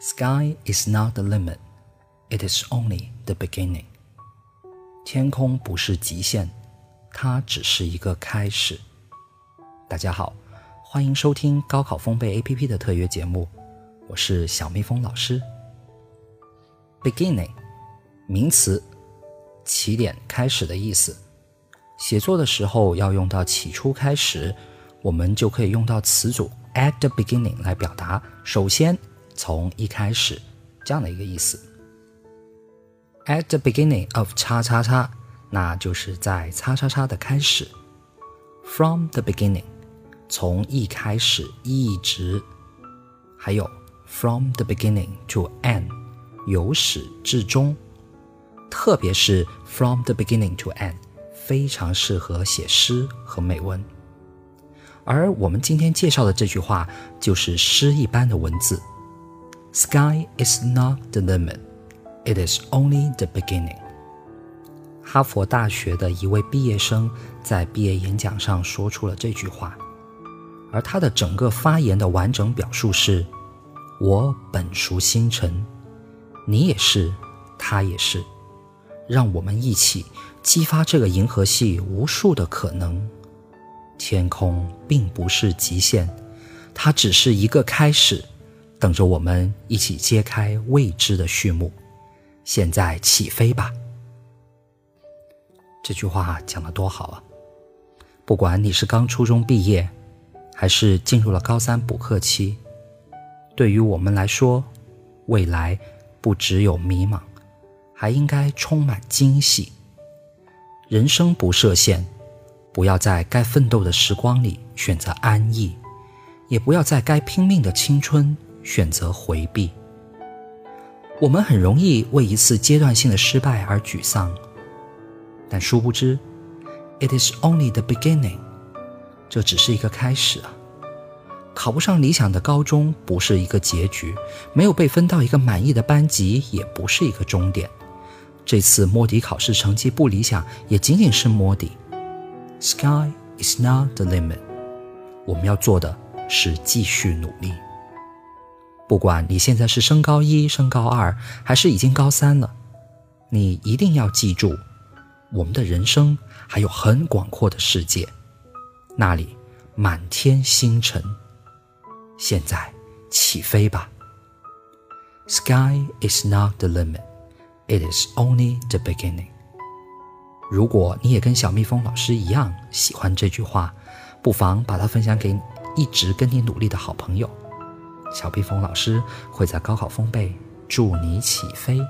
Sky is not the limit, it is only the beginning. 天空不是极限，它只是一个开始。大家好，欢迎收听高考风贝 APP 的特约节目，我是小蜜蜂老师。Beginning，名词，起点、开始的意思。写作的时候要用到起初、开始，我们就可以用到词组 at the beginning 来表达。首先。从一开始，这样的一个意思。At the beginning of 叉叉叉，那就是在叉叉叉的开始。From the beginning，从一开始一直。还有 From the beginning to end，由始至终。特别是 From the beginning to end，非常适合写诗和美文。而我们今天介绍的这句话，就是诗一般的文字。Sky is not the limit, it is only the beginning. 哈佛大学的一位毕业生在毕业演讲上说出了这句话，而他的整个发言的完整表述是：“我本属星辰，你也是，他也是，让我们一起激发这个银河系无数的可能。天空并不是极限，它只是一个开始。”等着我们一起揭开未知的序幕。现在起飞吧！这句话讲得多好啊！不管你是刚初中毕业，还是进入了高三补课期，对于我们来说，未来不只有迷茫，还应该充满惊喜。人生不设限，不要在该奋斗的时光里选择安逸，也不要在该拼命的青春。选择回避，我们很容易为一次阶段性的失败而沮丧，但殊不知，it is only the beginning，这只是一个开始啊！考不上理想的高中不是一个结局，没有被分到一个满意的班级也不是一个终点。这次摸底考试成绩不理想，也仅仅是摸底。Sky is not the limit，我们要做的是继续努力。不管你现在是升高一、升高二，还是已经高三了，你一定要记住，我们的人生还有很广阔的世界，那里满天星辰。现在起飞吧！Sky is not the limit, it is only the beginning。如果你也跟小蜜蜂老师一样喜欢这句话，不妨把它分享给一直跟你努力的好朋友。小蜜蜂老师会在高考丰贝祝你起飞。